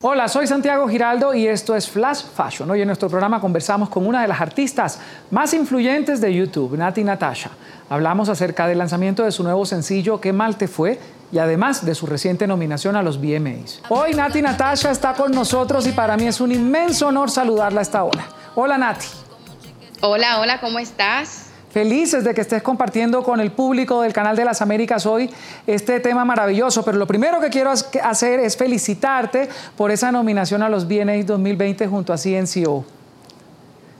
Hola, soy Santiago Giraldo y esto es Flash Fashion. Hoy en nuestro programa conversamos con una de las artistas más influyentes de YouTube, Nati Natasha. Hablamos acerca del lanzamiento de su nuevo sencillo ¿Qué mal te fue? y además de su reciente nominación a los VMAs. Hoy Nati Natasha está con nosotros y para mí es un inmenso honor saludarla a esta hora. Hola Nati. Hola, hola, ¿cómo estás? Felices de que estés compartiendo con el público del Canal de las Américas hoy este tema maravilloso, pero lo primero que quiero hacer es felicitarte por esa nominación a los VNA 2020 junto a CNCO.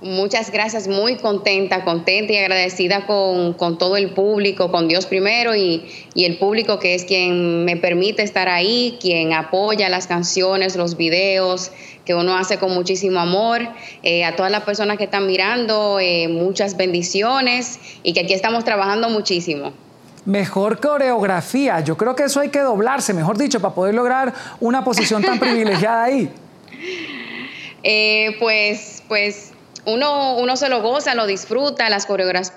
Muchas gracias, muy contenta, contenta y agradecida con, todo el público, con Dios primero y, y, el público que es quien me permite estar ahí, quien apoya las canciones, los videos que uno hace con muchísimo amor. Eh, a todas las personas que están mirando, eh, muchas bendiciones y que aquí estamos trabajando muchísimo. Mejor coreografía, yo creo que eso hay que doblarse, mejor dicho, para poder lograr una posición tan privilegiada ahí. Eh, pues, pues uno, uno se lo goza, lo disfruta, las,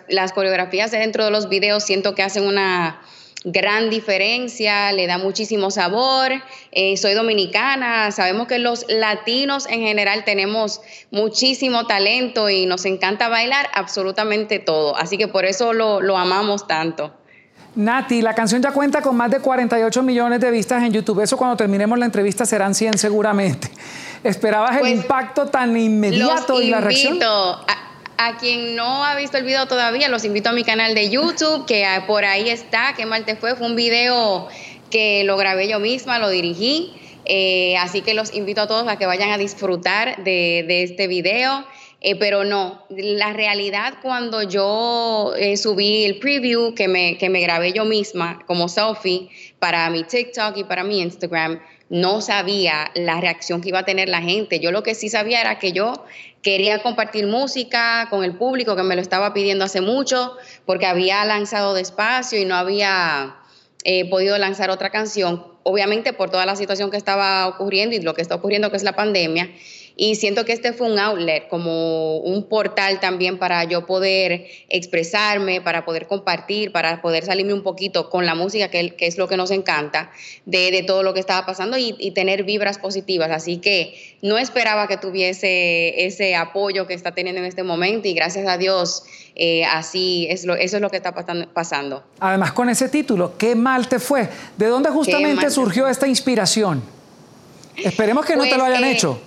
las coreografías dentro de los videos siento que hacen una gran diferencia, le da muchísimo sabor. Eh, soy dominicana, sabemos que los latinos en general tenemos muchísimo talento y nos encanta bailar absolutamente todo, así que por eso lo, lo amamos tanto. Nati, la canción ya cuenta con más de 48 millones de vistas en YouTube. Eso cuando terminemos la entrevista serán 100 seguramente. ¿Esperabas el pues, impacto tan inmediato y la reacción? A, a, quien no ha visto el video todavía, los invito a mi canal de YouTube, que por ahí está, qué mal te fue. Fue un video que lo grabé yo misma, lo dirigí. Eh, así que los invito a todos a que vayan a disfrutar de, de este video. Eh, pero no, la realidad cuando yo eh, subí el preview que me, que me grabé yo misma como selfie para mi TikTok y para mi Instagram, no sabía la reacción que iba a tener la gente. Yo lo que sí sabía era que yo quería compartir música con el público que me lo estaba pidiendo hace mucho porque había lanzado despacio y no había eh, podido lanzar otra canción, obviamente por toda la situación que estaba ocurriendo y lo que está ocurriendo que es la pandemia. Y siento que este fue un outlet, como un portal también para yo poder expresarme, para poder compartir, para poder salirme un poquito con la música, que, es lo que nos encanta, de, todo lo que estaba pasando y, tener vibras positivas. Así que no esperaba que tuviese ese apoyo que está teniendo en este momento y gracias a Dios eh, así es lo, eso es lo que está pasando. Además, con ese título, ¿qué mal te fue? ¿De dónde justamente surgió esta inspiración? Esperemos que no te lo pues, hayan eh, hecho.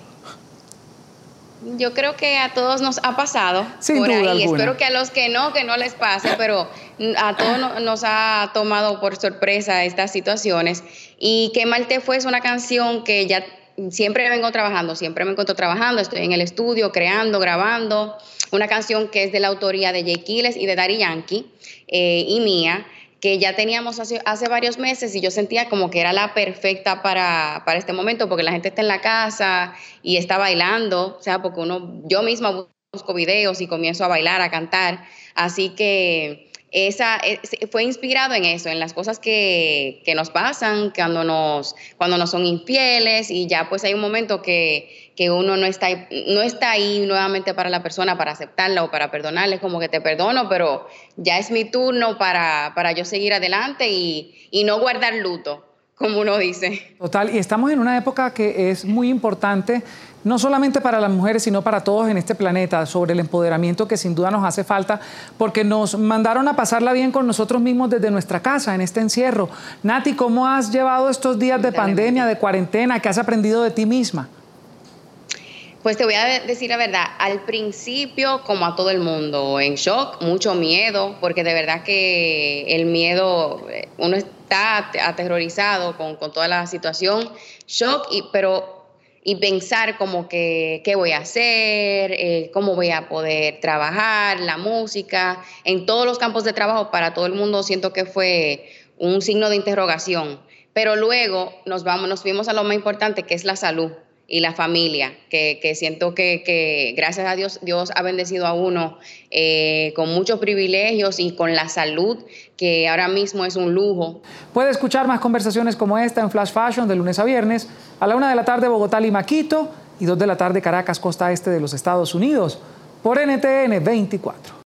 Yo creo que a todos nos ha pasado por ahí. Espero que a los que no, que no les pase, pero a todos nos ha tomado por sorpresa estas situaciones. Y Qué mal te fue es una canción que ya siempre vengo trabajando, siempre me encuentro trabajando, estoy en el estudio, creando, grabando. Una canción que es de la autoría de Jay Kiles y de Daddy Yankee eh, y mía que ya teníamos hace, hace, varios meses y yo sentía como que era la perfecta para, para, este momento, porque la gente está en la casa y está bailando, o sea, porque uno, yo misma busco videos y comienzo a bailar, a cantar, así que esa, e, fue inspirado en eso, en las cosas que, que, nos pasan cuando nos, cuando nos son infieles y ya pues hay un momento que, que uno no está, no está ahí nuevamente para la persona para aceptarla o para perdonarle, como que te perdono, pero ya es mi turno para, para yo seguir adelante y, y no guardar luto como uno dice. Total, y estamos en una época que es muy importante, no solamente para las mujeres, sino para todos en este planeta, sobre el empoderamiento que sin duda nos hace falta, porque nos mandaron a pasarla bien con nosotros mismos desde nuestra casa, en este encierro. Nati, ¿cómo has llevado estos días de pandemia, de cuarentena? ¿Qué has aprendido de ti misma? Pues te voy a decir la verdad, al principio, como a todo el mundo, en shock, mucho miedo, porque de verdad que el miedo, eh, uno está aterrorizado con, toda la situación, shock, y, pero y pensar como que qué voy a hacer, eh, cómo voy a poder trabajar, la música, en todos los campos de trabajo para todo el mundo siento que fue un signo de interrogación. Pero luego nos vamos, nos fuimos a lo más importante que es la salud y la familia, que, siento que, gracias a Dios, Dios ha bendecido a uno eh, con muchos privilegios y con la salud, que ahora mismo es un lujo. Puede escuchar más conversaciones como esta en Flash Fashion de lunes a viernes, a la una de la tarde Bogotá, y Maquito y dos de la tarde Caracas, costa este de los Estados Unidos, por NTN 24.